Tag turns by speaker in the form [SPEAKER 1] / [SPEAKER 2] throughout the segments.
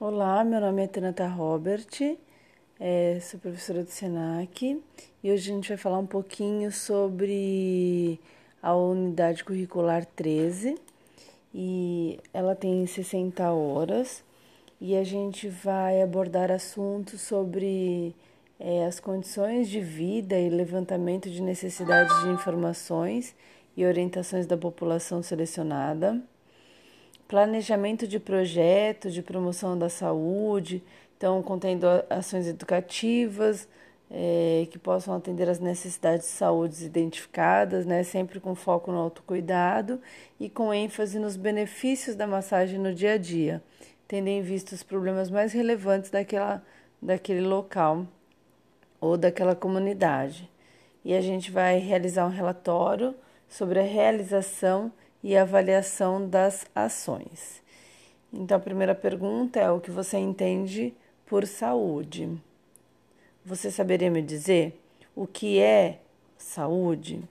[SPEAKER 1] Olá, meu nome é Tanata Robert, é, sou professora do SENAC e hoje a gente vai falar um pouquinho sobre a unidade curricular 13 e ela tem 60 horas e a gente vai abordar assuntos sobre é, as condições de vida e levantamento de necessidades de informações e orientações da população selecionada planejamento de projeto de promoção da saúde, então contendo ações educativas é, que possam atender às necessidades de saúde identificadas, né, sempre com foco no autocuidado e com ênfase nos benefícios da massagem no dia a dia, tendo em vista os problemas mais relevantes daquela, daquele local ou daquela comunidade. E a gente vai realizar um relatório sobre a realização e avaliação das ações. Então, a primeira pergunta é: o que você entende por saúde? Você saberia me dizer o que é saúde?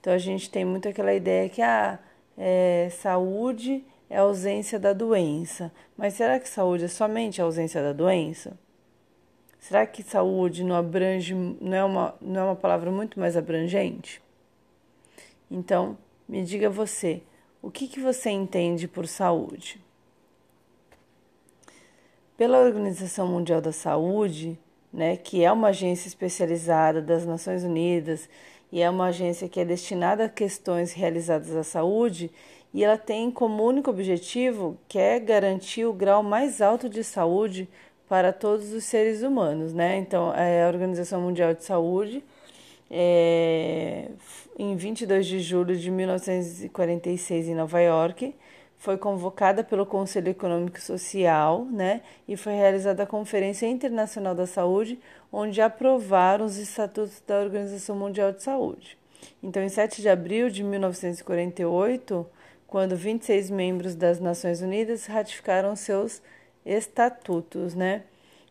[SPEAKER 1] Então, a gente tem muito aquela ideia que a ah, é, saúde é ausência da doença. Mas será que saúde é somente a ausência da doença? Será que saúde não abrange, não é uma, não é uma palavra muito mais abrangente? Então, me diga você, o que, que você entende por saúde? Pela Organização Mundial da Saúde, né, que é uma agência especializada das Nações Unidas e é uma agência que é destinada a questões realizadas à saúde, e ela tem como único objetivo que é garantir o grau mais alto de saúde para todos os seres humanos, né? Então, é a Organização Mundial de Saúde é, em 22 de julho de 1946 em Nova York, foi convocada pelo Conselho Econômico e Social, né, e foi realizada a Conferência Internacional da Saúde, onde aprovaram os estatutos da Organização Mundial de Saúde. Então, em 7 de abril de 1948, quando 26 membros das Nações Unidas ratificaram seus estatutos, né?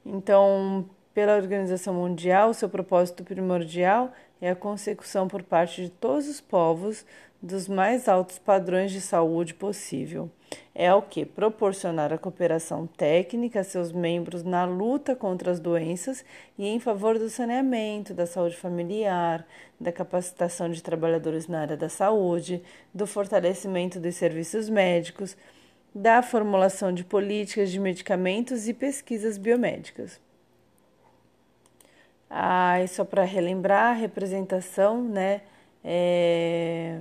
[SPEAKER 1] Então, pela Organização Mundial, seu propósito primordial é a consecução por parte de todos os povos dos mais altos padrões de saúde possível. É o que? Proporcionar a cooperação técnica a seus membros na luta contra as doenças e em favor do saneamento, da saúde familiar, da capacitação de trabalhadores na área da saúde, do fortalecimento dos serviços médicos, da formulação de políticas de medicamentos e pesquisas biomédicas. Ah, e só para relembrar, a representação né, é,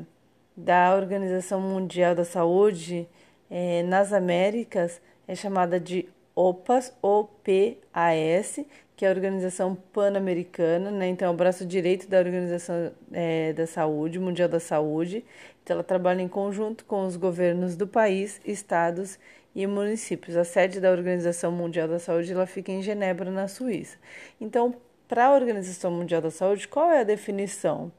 [SPEAKER 1] da Organização Mundial da Saúde é, nas Américas é chamada de OPAS, OPAS, que é a Organização Pan-Americana, né? então é o braço direito da Organização é, da Saúde, Mundial da Saúde. Então ela trabalha em conjunto com os governos do país, estados e municípios. A sede da Organização Mundial da Saúde ela fica em Genebra, na Suíça. Então, para a Organização Mundial da Saúde, qual é a definição?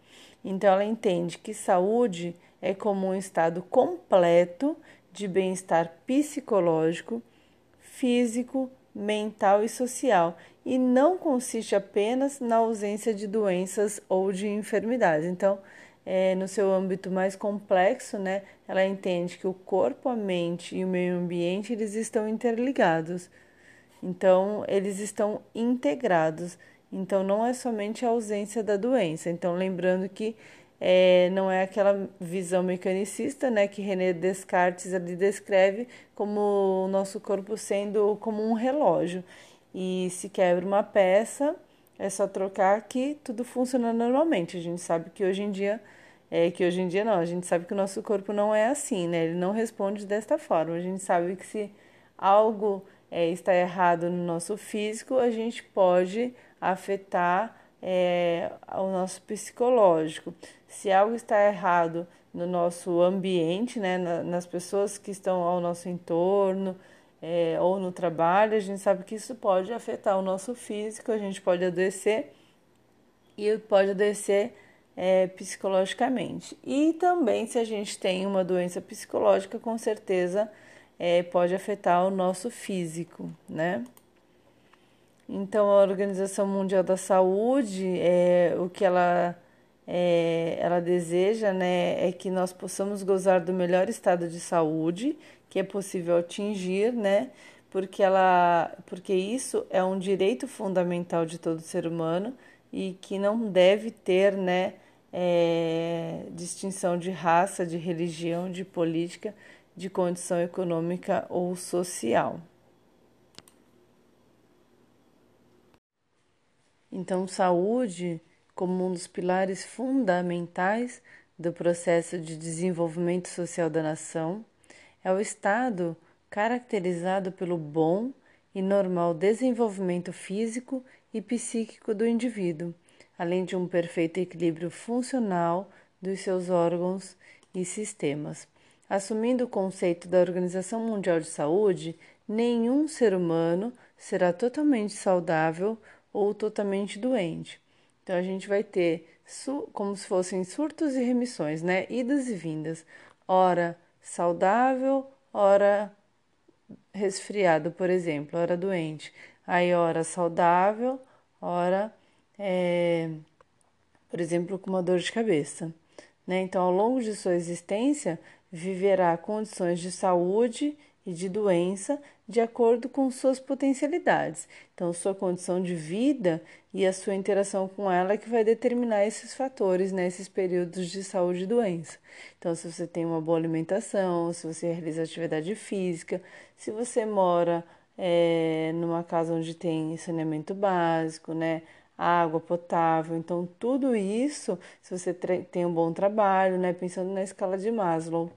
[SPEAKER 1] Então, ela entende que saúde é como um estado completo de bem-estar psicológico, físico, mental e social, e não consiste apenas na ausência de doenças ou de enfermidades. Então, é, no seu âmbito mais complexo, né, ela entende que o corpo, a mente e o meio ambiente eles estão interligados. Então, eles estão integrados. Então, não é somente a ausência da doença. Então, lembrando que é, não é aquela visão mecanicista, né, que René Descartes ali descreve como o nosso corpo sendo como um relógio. E se quebra uma peça, é só trocar que tudo funciona normalmente. A gente sabe que hoje em dia é que hoje em dia não, a gente sabe que o nosso corpo não é assim, né? Ele não responde desta forma. A gente sabe que se algo é, está errado no nosso físico, a gente pode afetar é, o nosso psicológico. Se algo está errado no nosso ambiente, né, nas pessoas que estão ao nosso entorno é, ou no trabalho, a gente sabe que isso pode afetar o nosso físico, a gente pode adoecer e pode adoecer é, psicologicamente. E também, se a gente tem uma doença psicológica, com certeza é, pode afetar o nosso físico, né? Então, a Organização Mundial da Saúde, é, o que ela, é, ela deseja né, é que nós possamos gozar do melhor estado de saúde que é possível atingir, né, porque ela, porque isso é um direito fundamental de todo ser humano e que não deve ter, né, é, distinção de raça, de religião, de política, de condição econômica ou social. Então, saúde, como um dos pilares fundamentais do processo de desenvolvimento social da nação, é o estado caracterizado pelo bom e normal desenvolvimento físico e psíquico do indivíduo, além de um perfeito equilíbrio funcional dos seus órgãos e sistemas. Assumindo o conceito da Organização Mundial de Saúde, nenhum ser humano será totalmente saudável ou totalmente doente. Então a gente vai ter como se fossem surtos e remissões, né? Idas e vindas. Ora saudável, ora resfriado, por exemplo, ora doente. Aí, ora saudável, ora, é, por exemplo, com uma dor de cabeça. Né? Então, ao longo de sua existência, viverá condições de saúde e de doença de acordo com suas potencialidades. Então, sua condição de vida e a sua interação com ela é que vai determinar esses fatores nesses né, períodos de saúde e doença. Então, se você tem uma boa alimentação, se você realiza atividade física, se você mora é, numa casa onde tem saneamento básico, né? Água potável, então tudo isso, se você tem um bom trabalho, né? Pensando na escala de Maslow.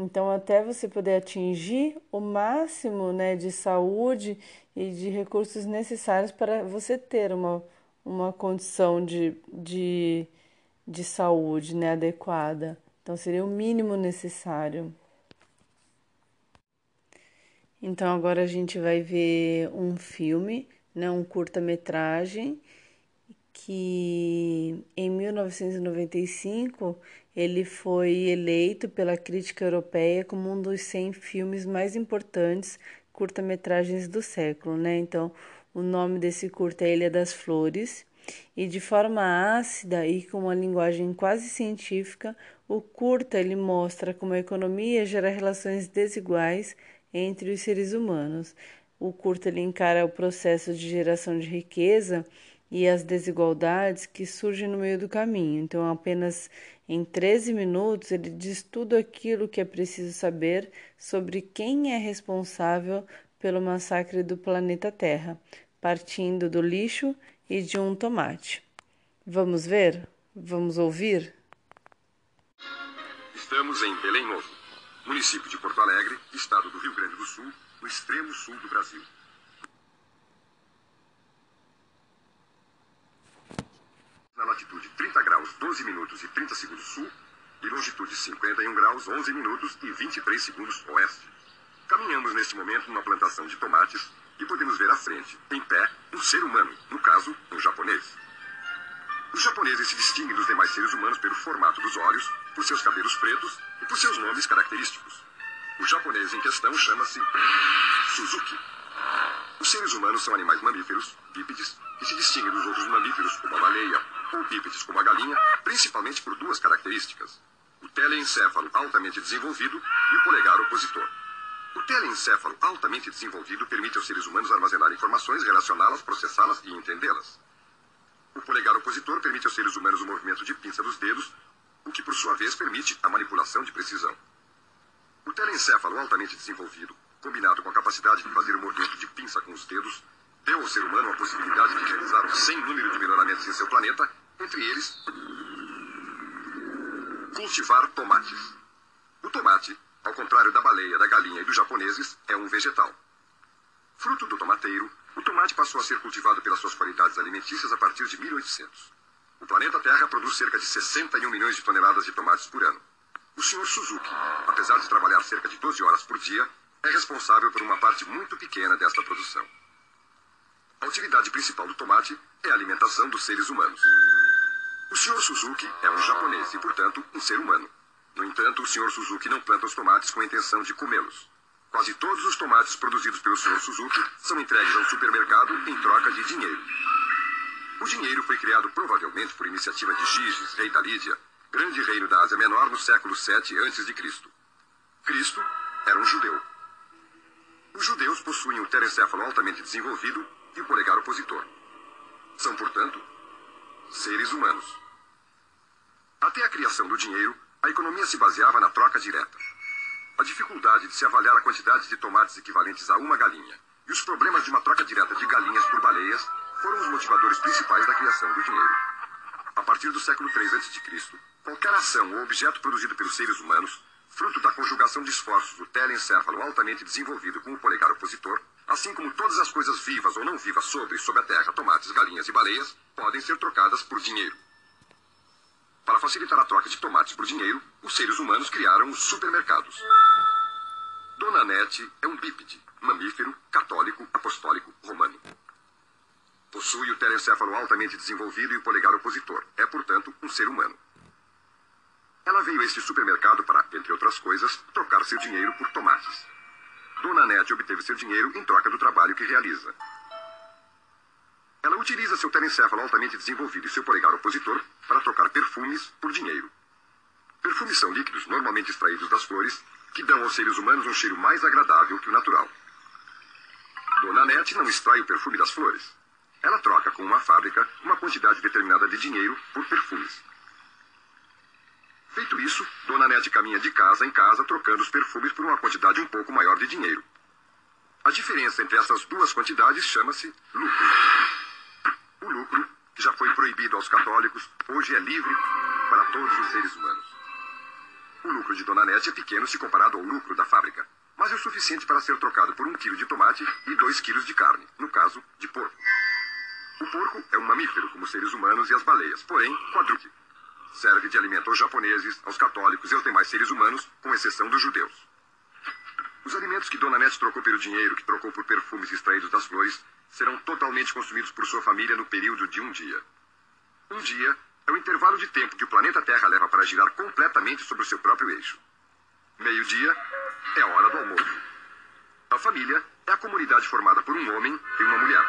[SPEAKER 1] Então, até você poder atingir o máximo né, de saúde e de recursos necessários para você ter uma, uma condição de, de, de saúde né, adequada. Então, seria o mínimo necessário. Então, agora a gente vai ver um filme, né, um curta-metragem, que em 1995 ele foi eleito pela crítica europeia como um dos 100 filmes mais importantes curta-metragens do século, né? Então, o nome desse curta é Ilha das Flores, e de forma ácida e com uma linguagem quase científica, o curta ele mostra como a economia gera relações desiguais entre os seres humanos. O curta ele encara o processo de geração de riqueza e as desigualdades que surgem no meio do caminho. Então, apenas em 13 minutos, ele diz tudo aquilo que é preciso saber sobre quem é responsável pelo massacre do planeta Terra, partindo do lixo e de um tomate. Vamos ver? Vamos ouvir?
[SPEAKER 2] Estamos em Belém Novo, município de Porto Alegre, estado do Rio Grande do Sul, no extremo sul do Brasil. Na latitude 30 graus 12 minutos e 30 segundos sul e longitude 51 graus 11 minutos e 23 segundos oeste. Caminhamos neste momento numa plantação de tomates e podemos ver à frente, em pé, um ser humano, no caso, um japonês. Os japoneses se distinguem dos demais seres humanos pelo formato dos olhos, por seus cabelos pretos e por seus nomes característicos. O japonês em questão chama-se Suzuki. Os seres humanos são animais mamíferos, bípedes, que se distinguem dos outros mamíferos, como a baleia, bípedes como a galinha, principalmente por duas características: o telencéfalo altamente desenvolvido e o polegar opositor. O telencéfalo altamente desenvolvido permite aos seres humanos armazenar informações, relacioná-las, processá-las e entendê-las. O polegar opositor permite aos seres humanos o movimento de pinça dos dedos, o que por sua vez permite a manipulação de precisão. O telencéfalo altamente desenvolvido, combinado com a capacidade de fazer o movimento de pinça com os dedos, deu ao ser humano a possibilidade de realizar um sem número de melhoramentos em seu planeta, entre eles cultivar tomates. O tomate, ao contrário da baleia, da galinha e dos japoneses, é um vegetal. Fruto do tomateiro, o tomate passou a ser cultivado pelas suas qualidades alimentícias a partir de 1800. O planeta Terra produz cerca de 61 milhões de toneladas de tomates por ano. O Sr. Suzuki, apesar de trabalhar cerca de 12 horas por dia, é responsável por uma parte muito pequena desta produção. A utilidade principal do tomate é a alimentação dos seres humanos. O Sr. Suzuki é um japonês e, portanto, um ser humano. No entanto, o Sr. Suzuki não planta os tomates com a intenção de comê-los. Quase todos os tomates produzidos pelo Sr. Suzuki são entregues ao supermercado em troca de dinheiro. O dinheiro foi criado provavelmente por iniciativa de Giges, rei da Lídia, grande reino da Ásia Menor no século VII a.C. Cristo era um judeu. Os judeus possuem o terencéfalo altamente desenvolvido e o polegar opositor. São, portanto, seres humanos. Até a criação do dinheiro, a economia se baseava na troca direta. A dificuldade de se avaliar a quantidade de tomates equivalentes a uma galinha e os problemas de uma troca direta de galinhas por baleias foram os motivadores principais da criação do dinheiro. A partir do século III a.C., qualquer ação ou objeto produzido pelos seres humanos, fruto da conjugação de esforços do telencéfalo altamente desenvolvido com o polegar opositor, assim como todas as coisas vivas ou não vivas sobre e sob a terra, tomates, galinhas e baleias, podem ser trocadas por dinheiro. Para facilitar a troca de tomates por dinheiro, os seres humanos criaram os supermercados. Dona Nete é um bípede, mamífero, católico, apostólico, romano. Possui o telencéfalo altamente desenvolvido e o polegar opositor. É, portanto, um ser humano. Ela veio a este supermercado para, entre outras coisas, trocar seu dinheiro por tomates. Dona Nete obteve seu dinheiro em troca do trabalho que realiza. Ela utiliza seu telencéfalo altamente desenvolvido e seu polegar opositor para trocar perfumes por dinheiro. Perfumes são líquidos normalmente extraídos das flores que dão aos seres humanos um cheiro mais agradável que o natural. Dona Nete não extrai o perfume das flores. Ela troca com uma fábrica uma quantidade determinada de dinheiro por perfumes. Feito isso, Dona Nete caminha de casa em casa trocando os perfumes por uma quantidade um pouco maior de dinheiro. A diferença entre essas duas quantidades chama-se lucro. O lucro, que já foi proibido aos católicos, hoje é livre para todos os seres humanos. O lucro de Dona Nete é pequeno se comparado ao lucro da fábrica, mas é o suficiente para ser trocado por um quilo de tomate e dois quilos de carne, no caso, de porco. O porco é um mamífero, como os seres humanos e as baleias, porém quadrúpede. Serve de alimento aos japoneses, aos católicos e aos demais seres humanos, com exceção dos judeus. Os alimentos que Dona Nete trocou pelo dinheiro que trocou por perfumes extraídos das flores serão totalmente consumidos por sua família no período de um dia. Um dia é o intervalo de tempo que o planeta Terra leva para girar completamente sobre o seu próprio eixo. Meio-dia é a hora do almoço. A família é a comunidade formada por um homem e uma mulher,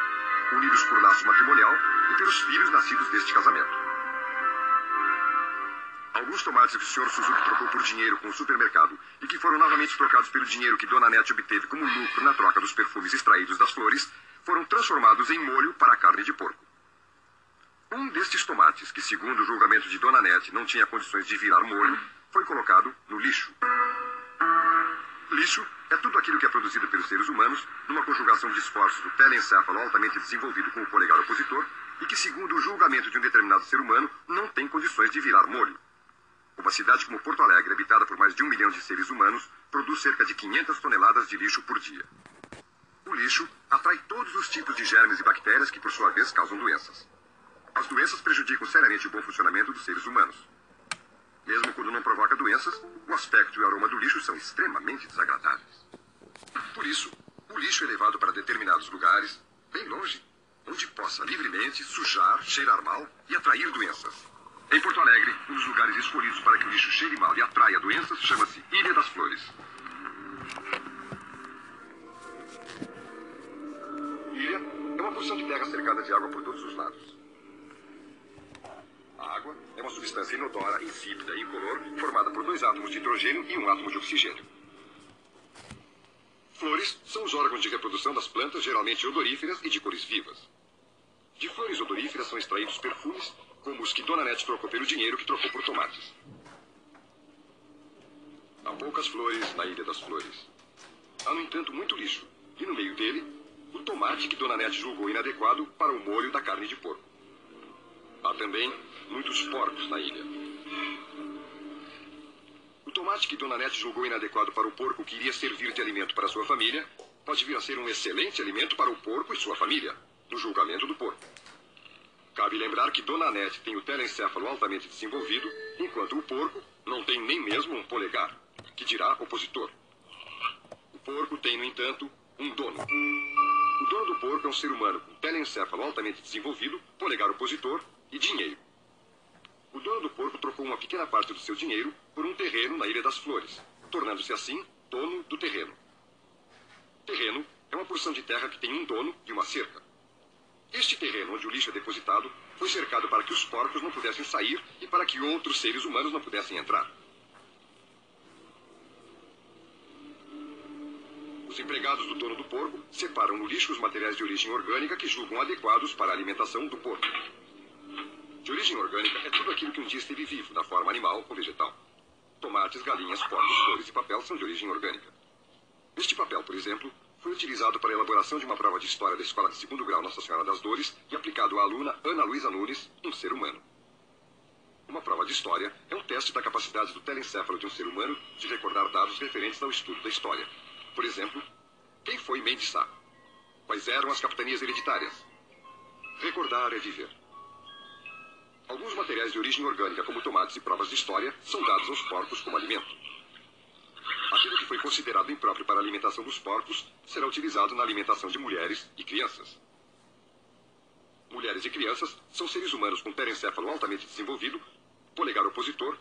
[SPEAKER 2] unidos por laço matrimonial e pelos filhos nascidos deste casamento. Alguns tomates que o Sr. Suzuki trocou por dinheiro com o supermercado e que foram novamente trocados pelo dinheiro que Dona Nete obteve como lucro na troca dos perfumes extraídos das flores, foram transformados em molho para carne de porco. Um destes tomates, que segundo o julgamento de Dona Nete não tinha condições de virar molho, foi colocado no lixo. Lixo é tudo aquilo que é produzido pelos seres humanos numa conjugação de esforços do telencéfalo altamente desenvolvido com o polegar opositor e que, segundo o julgamento de um determinado ser humano, não tem condições de virar molho. Uma cidade como Porto Alegre, habitada por mais de um milhão de seres humanos, produz cerca de 500 toneladas de lixo por dia. O lixo atrai todos os tipos de germes e bactérias que, por sua vez, causam doenças. As doenças prejudicam seriamente o bom funcionamento dos seres humanos. Mesmo quando não provoca doenças, o aspecto e o aroma do lixo são extremamente desagradáveis. Por isso, o lixo é levado para determinados lugares, bem longe, onde possa livremente sujar, cheirar mal e atrair doenças. Em Porto Alegre, um dos lugares escolhidos para que o lixo cheire mal e atraia doenças chama-se Ilha das Flores. Ilha é uma porção de terra cercada de água por todos os lados. A água é uma substância inodora, insípida e incolor, formada por dois átomos de hidrogênio e um átomo de oxigênio. Flores são os órgãos de reprodução das plantas, geralmente odoríferas e de cores vivas. De flores odoríferas são extraídos perfumes, como os que Dona Nete trocou pelo dinheiro que trocou por tomates. Há poucas flores na Ilha das Flores. Há, no entanto, muito lixo. E no meio dele, o tomate que Dona Nete julgou inadequado para o molho da carne de porco. Há também muitos porcos na ilha. O tomate que Dona Nete julgou inadequado para o porco que iria servir de alimento para sua família pode vir a ser um excelente alimento para o porco e sua família, no julgamento do porco. Cabe lembrar que Dona Nete tem o telencéfalo altamente desenvolvido, enquanto o porco não tem nem mesmo um polegar, que dirá opositor. O porco tem, no entanto, um dono. O dono do porco é um ser humano com telencéfalo altamente desenvolvido, polegar opositor e dinheiro. O dono do porco trocou uma pequena parte do seu dinheiro por um terreno na Ilha das Flores, tornando-se assim dono do terreno. Terreno é uma porção de terra que tem um dono e uma cerca. Este terreno onde o lixo é depositado foi cercado para que os porcos não pudessem sair e para que outros seres humanos não pudessem entrar. Os empregados do dono do porco separam no lixo os materiais de origem orgânica que julgam adequados para a alimentação do porco. De origem orgânica é tudo aquilo que um dia esteve vivo, da forma animal ou vegetal. Tomates, galinhas, porcos, flores e papel são de origem orgânica. Este papel, por exemplo, foi utilizado para a elaboração de uma prova de história da Escola de Segundo Grau Nossa Senhora das Dores e aplicado à aluna Ana Luísa Nunes, um ser humano. Uma prova de história é um teste da capacidade do telencéfalo de um ser humano de recordar dados referentes ao estudo da história. Por exemplo, quem foi Mendes Sá? Quais eram as capitanias hereditárias? Recordar é viver. Alguns materiais de origem orgânica, como tomates e provas de história, são dados aos porcos como alimento. Aquilo que foi considerado impróprio para a alimentação dos porcos será utilizado na alimentação de mulheres e crianças. Mulheres e crianças são seres humanos com terencéfalo altamente desenvolvido, polegar opositor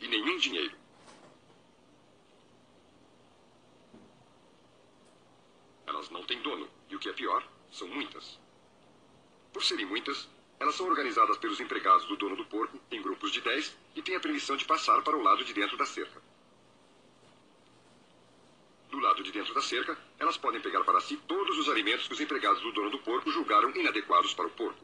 [SPEAKER 2] e nenhum dinheiro. Elas não têm dono, e o que é pior, são muitas. Por serem muitas, elas são organizadas pelos empregados do dono do porco em grupos de 10 e têm a permissão de passar para o lado de dentro da cerca. Do lado de dentro da cerca, elas podem pegar para si todos os alimentos que os empregados do dono do porco julgaram inadequados para o porco.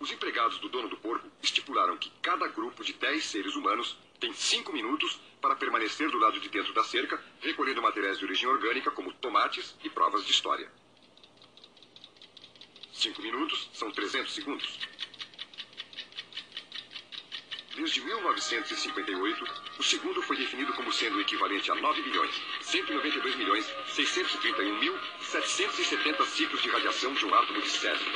[SPEAKER 2] Os empregados do dono do porco estipularam que cada grupo de 10 seres humanos tem 5 minutos para permanecer do lado de dentro da cerca, recolhendo materiais de origem orgânica como tomates e provas de história. Cinco minutos são 300 segundos. Desde 1958, o segundo foi definido como sendo equivalente a 9 bilhões, 192 milhões, 631 mil, 770 ciclos de radiação de um átomo de césio.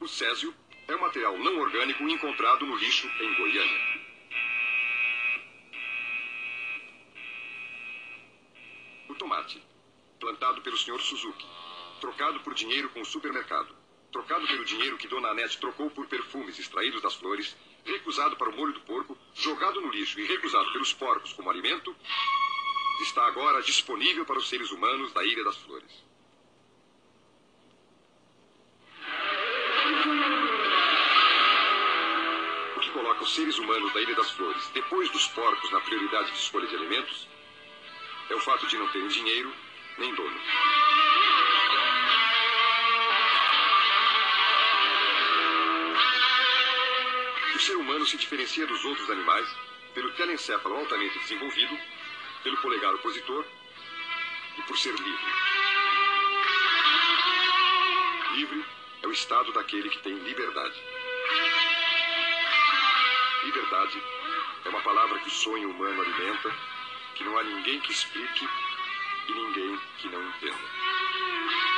[SPEAKER 2] O césio é um material não orgânico encontrado no lixo em Goiânia. O tomate, plantado pelo Sr. Suzuki, trocado por dinheiro com o supermercado, trocado pelo dinheiro que Dona Anete trocou por perfumes extraídos das flores, recusado para o molho do porco, jogado no lixo e recusado pelos porcos como alimento, está agora disponível para os seres humanos da Ilha das Flores. O que coloca os seres humanos da Ilha das Flores depois dos porcos na prioridade de escolha de alimentos é o fato de não terem dinheiro nem dono. Ser humano se diferencia dos outros animais pelo telencéfalo altamente desenvolvido, pelo polegar opositor e por ser livre. Livre é o estado daquele que tem liberdade. Liberdade é uma palavra que o sonho humano alimenta, que não há ninguém que explique e ninguém que não entenda.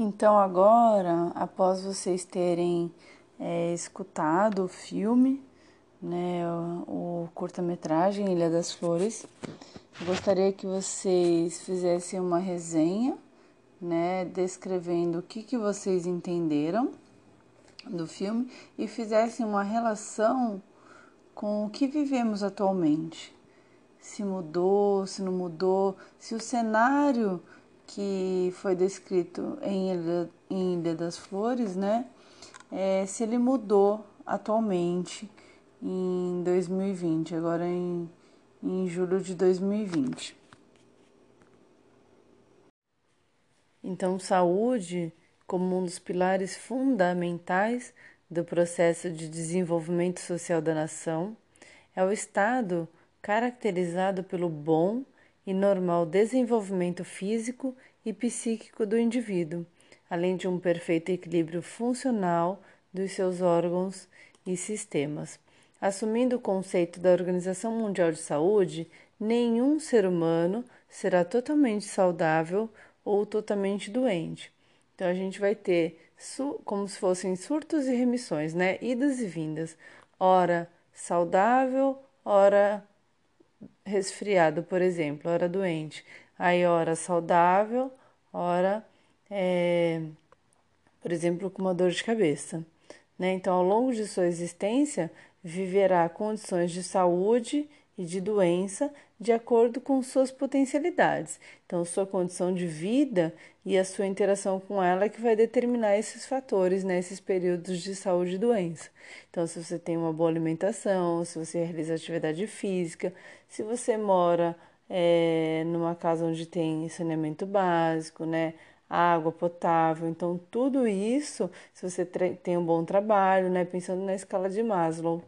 [SPEAKER 1] Então, agora, após vocês terem é, escutado o filme, né, o, o curta-metragem Ilha das Flores, gostaria que vocês fizessem uma resenha, né, descrevendo o que, que vocês entenderam do filme e fizessem uma relação com o que vivemos atualmente. Se mudou, se não mudou, se o cenário que foi descrito em Ilha, em Ilha das Flores, né? É, se ele mudou atualmente em 2020, agora em, em julho de 2020. Então, saúde, como um dos pilares fundamentais do processo de desenvolvimento social da nação, é o estado caracterizado pelo bom e normal desenvolvimento físico e psíquico do indivíduo, além de um perfeito equilíbrio funcional dos seus órgãos e sistemas. Assumindo o conceito da Organização Mundial de Saúde, nenhum ser humano será totalmente saudável ou totalmente doente. Então a gente vai ter como se fossem surtos e remissões, né? Idas e vindas. Ora saudável, ora resfriado, por exemplo, hora doente, aí hora saudável, hora, é, por exemplo, com uma dor de cabeça. Né? Então, ao longo de sua existência, viverá condições de saúde e de doença de acordo com suas potencialidades. Então, sua condição de vida e a sua interação com ela é que vai determinar esses fatores, né, esses períodos de saúde e doença. Então, se você tem uma boa alimentação, se você realiza atividade física, se você mora é, numa casa onde tem saneamento básico, né? Água potável, então tudo isso, se você tem um bom trabalho, né? Pensando na escala de Maslow.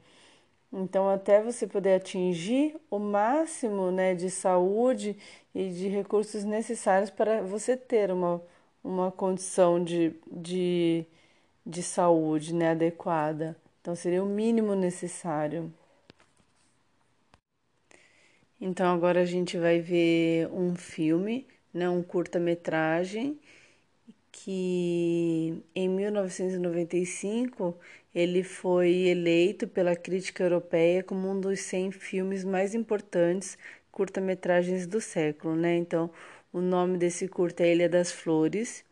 [SPEAKER 1] Então, até você poder atingir o máximo né, de saúde e de recursos necessários para você ter uma, uma condição de, de, de saúde né, adequada. Então, seria o mínimo necessário. Então agora a gente vai ver um filme, né, um curta-metragem que em 1995 ele foi eleito pela crítica europeia como um dos 100 filmes mais importantes curta-metragens do século, né? Então, o nome desse curta é Ilha das Flores,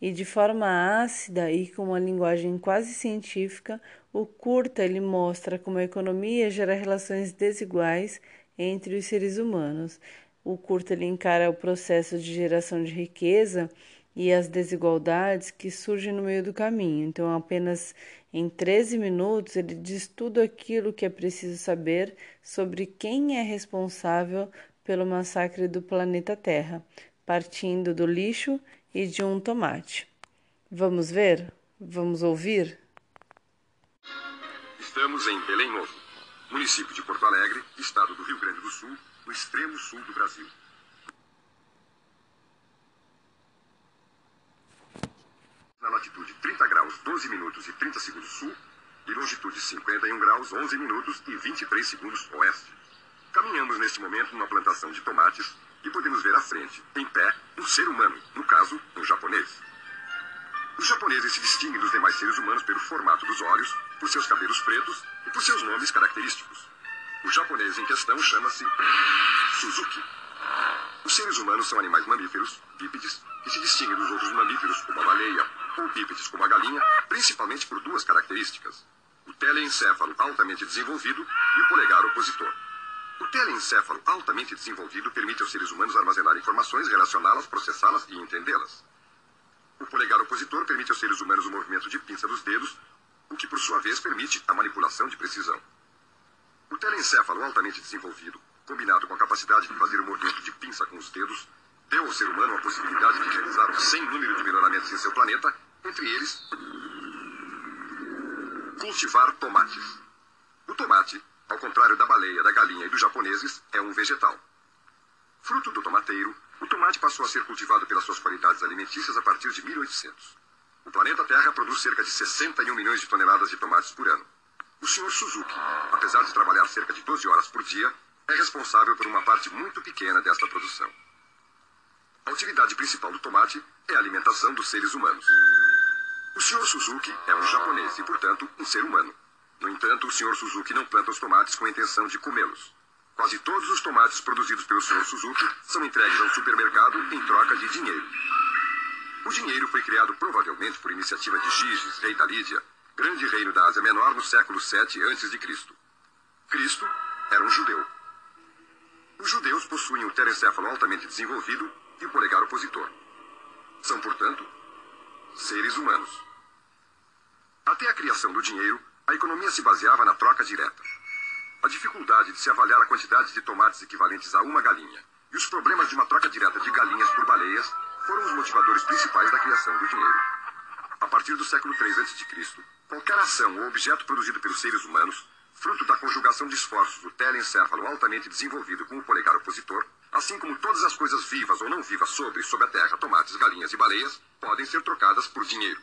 [SPEAKER 1] e de forma ácida e com uma linguagem quase científica, o curta ele mostra como a economia gera relações desiguais entre os seres humanos. O curto ele encara o processo de geração de riqueza e as desigualdades que surgem no meio do caminho. Então, apenas em 13 minutos, ele diz tudo aquilo que é preciso saber sobre quem é responsável pelo massacre do planeta Terra, partindo do lixo e de um tomate. Vamos ver? Vamos ouvir?
[SPEAKER 2] Estamos em Belém Novo município de Porto Alegre, estado do Rio Grande do Sul, no extremo sul do Brasil. Na latitude 30 graus 12 minutos e 30 segundos sul e longitude 51 graus 11 minutos e 23 segundos oeste. Caminhamos neste momento numa plantação de tomates e podemos ver à frente, em pé, um ser humano, no caso, um japonês. Os japoneses se distinguem dos demais seres humanos pelo formato dos olhos, por seus cabelos pretos e por seus nomes característicos. O japonês em questão chama-se Suzuki. Os seres humanos são animais mamíferos, bípedes, que se distinguem dos outros mamíferos, como a baleia, bípedes, como a galinha, principalmente por duas características: o teleencéfalo altamente desenvolvido e o polegar opositor. O teleencéfalo altamente desenvolvido permite aos seres humanos armazenar informações, relacioná-las, processá-las e entendê-las. O polegar opositor permite aos seres humanos o movimento de pinça dos dedos, o que por sua vez permite a manipulação de precisão. O telencéfalo altamente desenvolvido, combinado com a capacidade de fazer o movimento de pinça com os dedos, deu ao ser humano a possibilidade de realizar um sem número de melhoramentos em seu planeta, entre eles cultivar tomates. O tomate, ao contrário da baleia, da galinha e dos japoneses, é um vegetal. Fruto do tomateiro, o tomate passou a ser cultivado pelas suas qualidades alimentícias a partir de 1800. O planeta Terra produz cerca de 61 milhões de toneladas de tomates por ano. O Sr. Suzuki, apesar de trabalhar cerca de 12 horas por dia, é responsável por uma parte muito pequena desta produção. A utilidade principal do tomate é a alimentação dos seres humanos. O Sr. Suzuki é um japonês e, portanto, um ser humano. No entanto, o Sr. Suzuki não planta os tomates com a intenção de comê-los. Quase todos os tomates produzidos pelo Sr. Suzuki são entregues ao supermercado em troca de dinheiro. O dinheiro foi criado provavelmente por iniciativa de Giges, rei da Lídia, grande reino da Ásia Menor no século 7 a.C. Cristo era um judeu. Os judeus possuem o terencéfalo altamente desenvolvido e o polegar opositor. São, portanto, seres humanos. Até a criação do dinheiro, a economia se baseava na troca direta. A dificuldade de se avaliar a quantidade de tomates equivalentes a uma galinha e os problemas de uma troca direta de galinhas por baleias foram os motivadores principais da criação do dinheiro. A partir do século III a.C., qualquer ação ou objeto produzido pelos seres humanos, fruto da conjugação de esforços do telencéfalo altamente desenvolvido com o polegar opositor, assim como todas as coisas vivas ou não vivas sobre e sob a terra, tomates, galinhas e baleias, podem ser trocadas por dinheiro.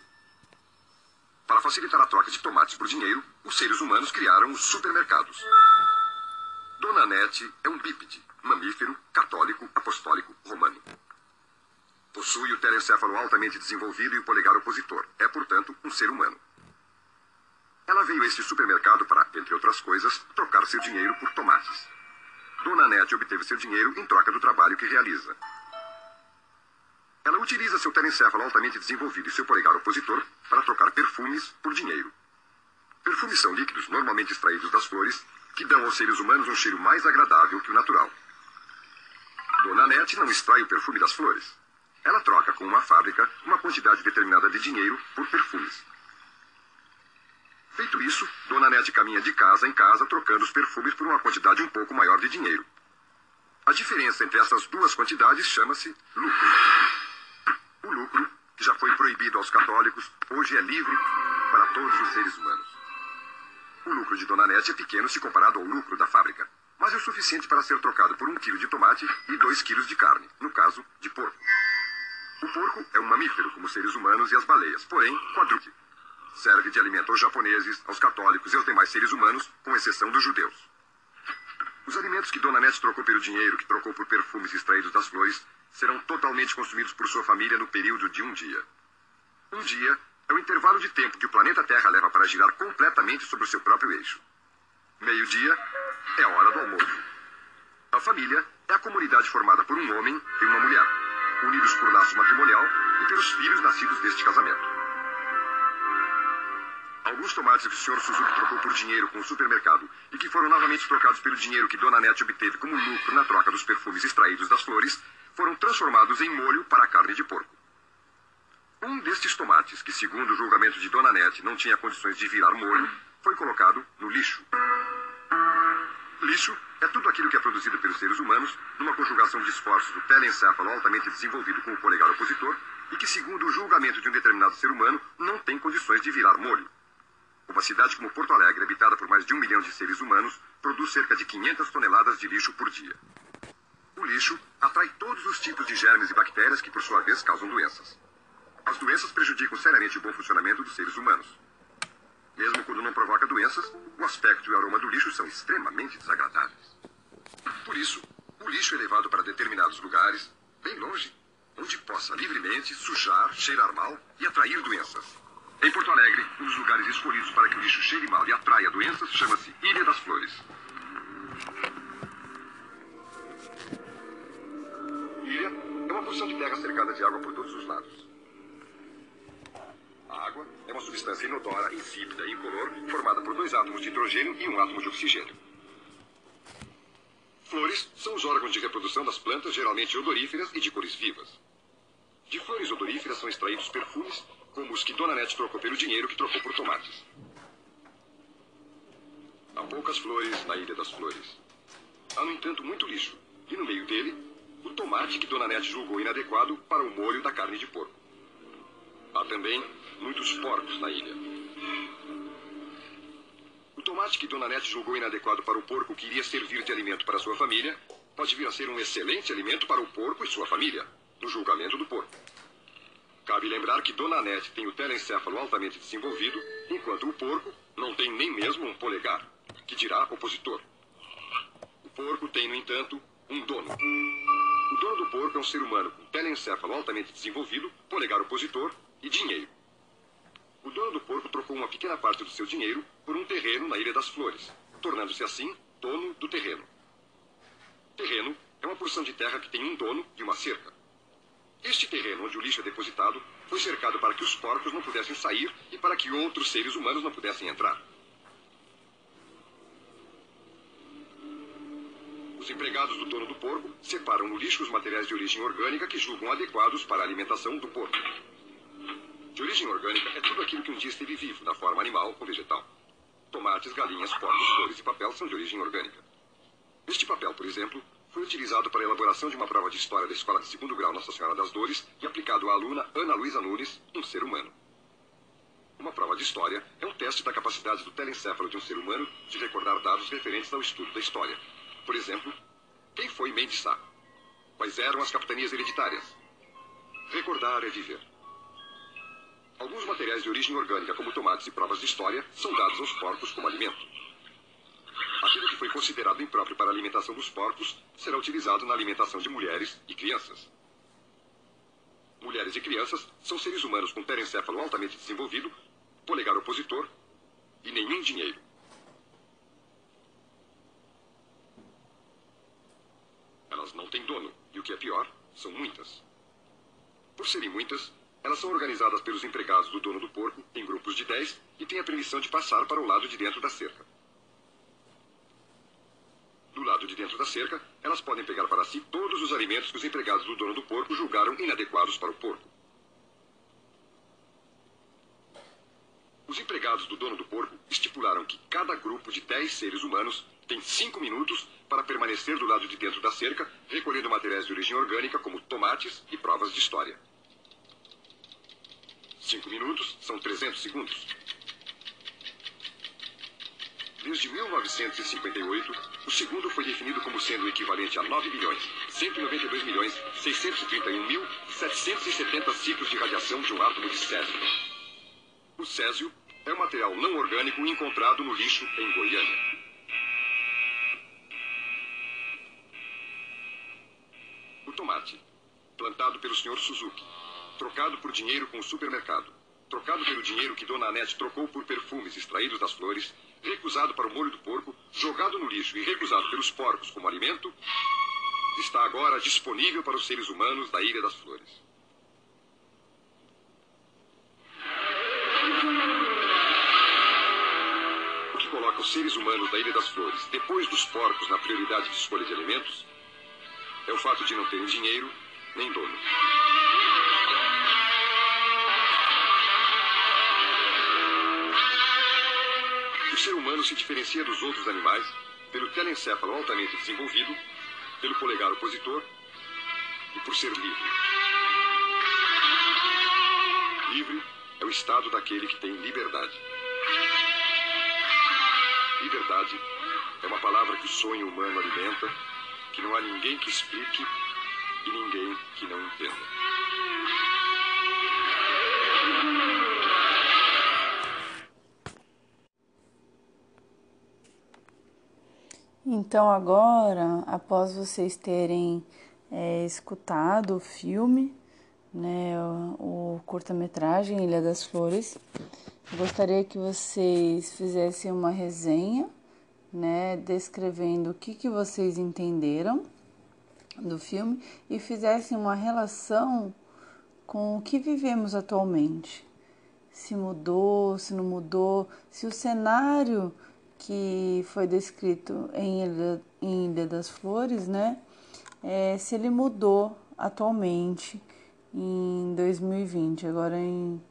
[SPEAKER 2] Para facilitar a troca de tomates por dinheiro, os seres humanos criaram os supermercados. Dona Nete é um bípede, mamífero, católico, apostólico, romano. Possui o telencéfalo altamente desenvolvido e o polegar opositor. É, portanto, um ser humano. Ela veio a este supermercado para, entre outras coisas, trocar seu dinheiro por tomates. Dona Nete obteve seu dinheiro em troca do trabalho que realiza. Ela utiliza seu telencéfalo altamente desenvolvido e seu polegar opositor para trocar perfumes por dinheiro. Perfumes são líquidos normalmente extraídos das flores que dão aos seres humanos um cheiro mais agradável que o natural. Dona Nete não extrai o perfume das flores. Ela troca com uma fábrica uma quantidade determinada de dinheiro por perfumes. Feito isso, Dona Nete caminha de casa em casa trocando os perfumes por uma quantidade um pouco maior de dinheiro. A diferença entre essas duas quantidades chama-se lucro. Lucro, que já foi proibido aos católicos, hoje é livre para todos os seres humanos. O lucro de Dona Nete é pequeno se comparado ao lucro da fábrica, mas é o suficiente para ser trocado por um quilo de tomate e dois quilos de carne, no caso, de porco. O porco é um mamífero, como os seres humanos e as baleias, porém quadrúpede. Serve de alimento aos japoneses, aos católicos e aos demais seres humanos, com exceção dos judeus. Os alimentos que Dona Nete trocou pelo dinheiro que trocou por perfumes extraídos das flores serão totalmente consumidos por sua família no período de um dia. Um dia é o intervalo de tempo que o planeta Terra leva para girar completamente sobre o seu próprio eixo. Meio-dia é a hora do almoço. A família é a comunidade formada por um homem e uma mulher unidos por laço matrimonial e pelos filhos nascidos deste casamento. Alguns tomates que o Sr. Suzuki trocou por dinheiro com o supermercado e que foram novamente trocados pelo dinheiro que Dona Nete obteve como lucro na troca dos perfumes extraídos das flores, foram transformados em molho para carne de porco. Um destes tomates, que segundo o julgamento de Dona Nete não tinha condições de virar molho, foi colocado no lixo. Lixo é tudo aquilo que é produzido pelos seres humanos numa conjugação de esforços do telencéfalo altamente desenvolvido com o polegar opositor e que, segundo o julgamento de um determinado ser humano, não tem condições de virar molho. Uma cidade como Porto Alegre, habitada por mais de um milhão de seres humanos, produz cerca de 500 toneladas de lixo por dia. O lixo atrai todos os tipos de germes e bactérias que, por sua vez, causam doenças. As doenças prejudicam seriamente o bom funcionamento dos seres humanos. Mesmo quando não provoca doenças, o aspecto e o aroma do lixo são extremamente desagradáveis. Por isso, o lixo é levado para determinados lugares, bem longe, onde possa livremente sujar, cheirar mal e atrair doenças. Em Porto Alegre, um dos lugares escolhidos para que o lixo cheire mal e atraia doenças chama-se Ilha das Flores. Ilha é uma porção de terra cercada de água por todos os lados. A água é uma substância inodora, insípida e incolor, formada por dois átomos de hidrogênio e um átomo de oxigênio. Flores são os órgãos de reprodução das plantas, geralmente odoríferas e de cores vivas. De flores odoríferas são extraídos perfumes, como os que Dona Nete trocou pelo dinheiro que trocou por tomates. Há poucas flores na Ilha das Flores. Há, no entanto, muito lixo. E no meio dele, o tomate que Dona Nete julgou inadequado para o molho da carne de porco. Há também muitos porcos na ilha. O tomate que Dona Nete julgou inadequado para o porco que iria servir de alimento para sua família pode vir a ser um excelente alimento para o porco e sua família, no julgamento do porco. Cabe lembrar que Dona Nete tem o telencéfalo altamente desenvolvido, enquanto o porco não tem nem mesmo um polegar, que dirá opositor. O porco tem, no entanto, um dono. O dono do porco é um ser humano com telencéfalo altamente desenvolvido, polegar opositor e dinheiro. O dono do porco trocou uma pequena parte do seu dinheiro por um terreno na Ilha das Flores, tornando-se assim dono do terreno. Terreno é uma porção de terra que tem um dono e uma cerca. Este terreno onde o lixo é depositado foi cercado para que os porcos não pudessem sair e para que outros seres humanos não pudessem entrar. Os empregados do dono do porco separam no lixo os materiais de origem orgânica que julgam adequados para a alimentação do porco. De origem orgânica é tudo aquilo que um dia esteve vivo, na forma animal ou vegetal. Tomates, galinhas, porcos, flores e papel são de origem orgânica. Este papel, por exemplo, foi utilizado para a elaboração de uma prova de história da Escola de Segundo Grau Nossa Senhora das Dores e aplicado à aluna Ana Luísa Nunes, um ser humano. Uma prova de história é um teste da capacidade do telencéfalo de um ser humano de recordar dados referentes ao estudo da história. Por exemplo, quem foi Mendes Sá? Quais eram as capitanias hereditárias? Recordar é viver. Alguns materiais de origem orgânica, como tomates e provas de história, são dados aos porcos como alimento. Aquilo que foi considerado impróprio para a alimentação dos porcos será utilizado na alimentação de mulheres e crianças. Mulheres e crianças são seres humanos com telencéfalo altamente desenvolvido, polegar opositor e nenhum dinheiro. Não têm dono, e o que é pior, são muitas. Por serem muitas, elas são organizadas pelos empregados do dono do porco em grupos de 10 e têm a permissão de passar para o lado de dentro da cerca. Do lado de dentro da cerca, elas podem pegar para si todos os alimentos que os empregados do dono do porco julgaram inadequados para o porco. Os empregados do dono do porco estipularam que cada grupo de 10 seres humanos tem 5 minutos para permanecer do lado de dentro da cerca, recolhendo materiais de origem orgânica como tomates e provas de história. 5 minutos são 300 segundos. Desde 1958, o segundo foi definido como sendo o equivalente a 9 bilhões, 192 milhões, 631 mil, 770 ciclos de radiação de um átomo de césio. O césio é um material não orgânico encontrado no lixo em Goiânia. O tomate, plantado pelo Sr. Suzuki, trocado por dinheiro com o supermercado, trocado pelo dinheiro que Dona Anete trocou por perfumes extraídos das flores, recusado para o molho do porco, jogado no lixo e recusado pelos porcos como alimento, está agora disponível para os seres humanos da Ilha das Flores. O que coloca os seres humanos da Ilha das Flores depois dos porcos na prioridade de escolha de alimentos é o fato de não terem dinheiro nem dono. O ser humano se diferencia dos outros animais pelo telencéfalo altamente desenvolvido, pelo polegar opositor e por ser livre. Livre é o estado daquele que tem liberdade. Liberdade é uma palavra que o sonho humano alimenta, que não há ninguém que explique e ninguém que não entenda.
[SPEAKER 1] Então, agora, após vocês terem é, escutado o filme, né, o, o curta-metragem Ilha das Flores, gostaria que vocês fizessem uma resenha, né, descrevendo o que, que vocês entenderam do filme e fizessem uma relação com o que vivemos atualmente. Se mudou, se não mudou, se o cenário que foi descrito em Ilha, em Ilha das Flores, né? É, se ele mudou atualmente em 2020, agora em,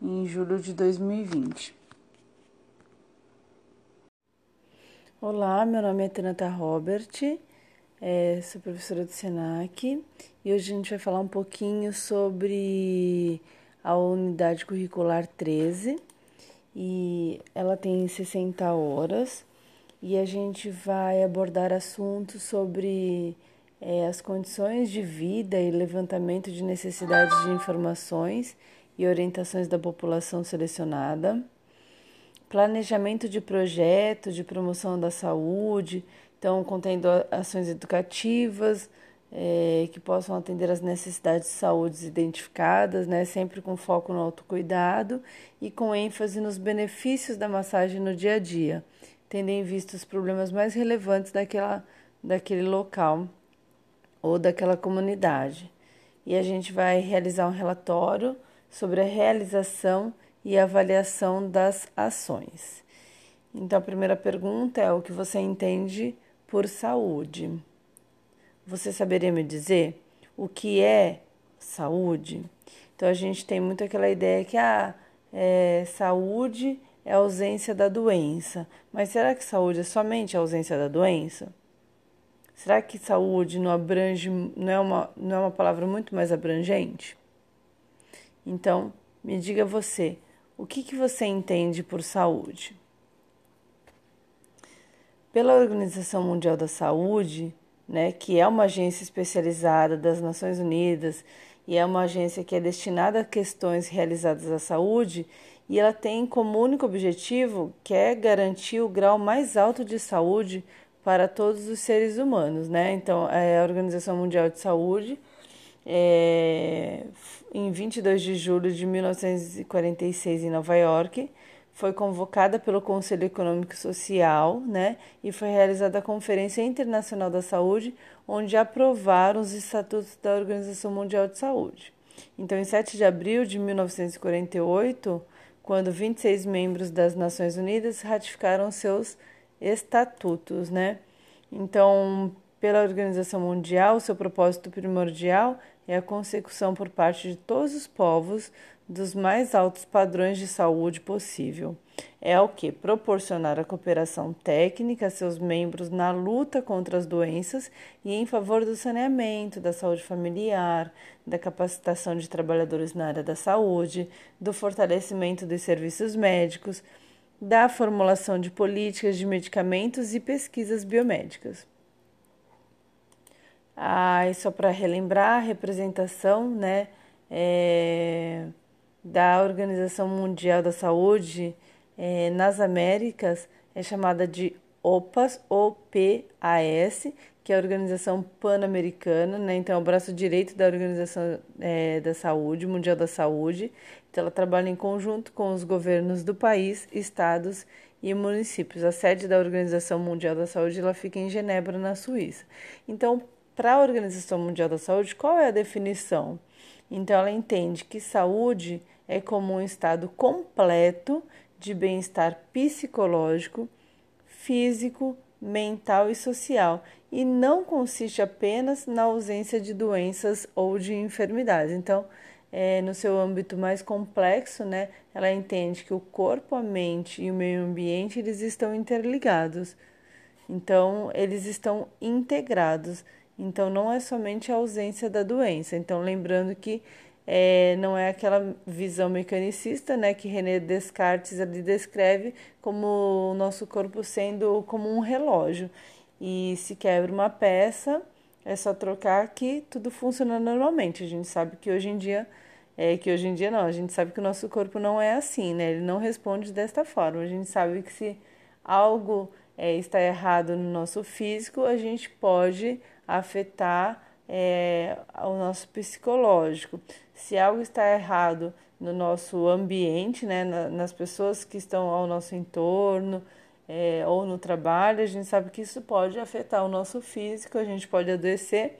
[SPEAKER 1] em julho de 2020. Olá, meu nome é Tenata Robert, é, sou professora do SENAC e hoje a gente vai falar um pouquinho sobre a unidade curricular 13 e ela tem 60 horas e a gente vai abordar assuntos sobre é, as condições de vida e levantamento de necessidades de informações e orientações da população selecionada, planejamento de projeto de promoção da saúde, então contendo ações educativas, é, que possam atender às necessidades de saúde identificadas, né, sempre com foco no autocuidado e com ênfase nos benefícios da massagem no dia a dia, tendo em vista os problemas mais relevantes daquela, daquele local ou daquela comunidade. E a gente vai realizar um relatório sobre a realização e avaliação das ações. Então, a primeira pergunta é o que você entende por saúde. Você saberia me dizer o que é saúde? Então a gente tem muito aquela ideia que a ah, é, saúde é ausência da doença. Mas será que saúde é somente a ausência da doença? Será que saúde não abrange, não é uma, não é uma palavra muito mais abrangente? Então, me diga você, o que, que você entende por saúde? Pela Organização Mundial da Saúde, né, que é uma agência especializada das Nações Unidas e é uma agência que é destinada a questões realizadas à saúde, e ela tem como único objetivo que é garantir o grau mais alto de saúde para todos os seres humanos, né? Então, é a Organização Mundial de Saúde, é, em 22 de julho de 1946 em Nova York, foi convocada pelo Conselho Econômico e Social, né, e foi realizada a Conferência Internacional da Saúde, onde aprovaram os estatutos da Organização Mundial de Saúde. Então, em 7 de abril de 1948, quando 26 membros das Nações Unidas ratificaram seus estatutos, né? Então, pela Organização Mundial, seu propósito primordial é a consecução por parte de todos os povos dos mais altos padrões de saúde possível. É o que? Proporcionar a cooperação técnica a seus membros na luta contra as doenças e em favor do saneamento, da saúde familiar, da capacitação de trabalhadores na área da saúde, do fortalecimento dos serviços médicos, da formulação de políticas de medicamentos e pesquisas biomédicas. Ah, só para relembrar, a representação né, é, da Organização Mundial da Saúde é, nas Américas é chamada de OPAS, OPAS, que é a Organização Pan-Americana, né? então é o braço direito da Organização é, da Saúde, Mundial da Saúde. Então ela trabalha em conjunto com os governos do país, estados e municípios. A sede da Organização Mundial da Saúde ela fica em Genebra, na Suíça. Então, para a Organização Mundial da Saúde, qual é a definição? Então, ela entende que saúde é como um estado completo de bem-estar psicológico, físico, mental e social, e não consiste apenas na ausência de doenças ou de enfermidades. Então, é, no seu âmbito mais complexo, né, ela entende que o corpo, a mente e o meio ambiente eles estão interligados. Então, eles estão integrados. Então, não é somente a ausência da doença. Então, lembrando que é, não é aquela visão mecanicista, né, que René Descartes ali descreve como o nosso corpo sendo como um relógio. E se quebra uma peça, é só trocar que tudo funciona normalmente. A gente sabe que hoje em dia é que hoje em dia não, a gente sabe que o nosso corpo não é assim, né? Ele não responde desta forma. A gente sabe que se algo é, está errado no nosso físico, a gente pode afetar é, o nosso psicológico. Se algo está errado no nosso ambiente, né, nas pessoas que estão ao nosso entorno é, ou no trabalho, a gente sabe que isso pode afetar o nosso físico, a gente pode adoecer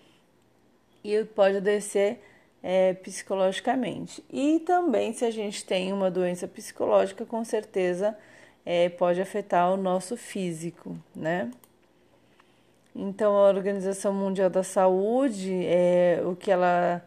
[SPEAKER 1] e pode adoecer é, psicologicamente. E também, se a gente tem uma doença psicológica, com certeza é, pode afetar o nosso físico, né? Então, a Organização Mundial da Saúde, é, o que ela,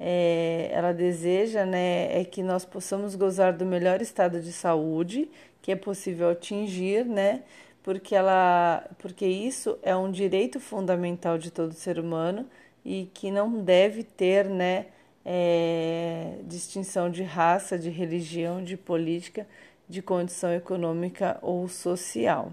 [SPEAKER 1] é, ela deseja né, é que nós possamos gozar do melhor estado de saúde que é possível atingir, né? Porque, ela, porque isso é um direito fundamental de todo ser humano e que não deve ter né, é, distinção de raça, de religião, de política, de condição econômica ou social.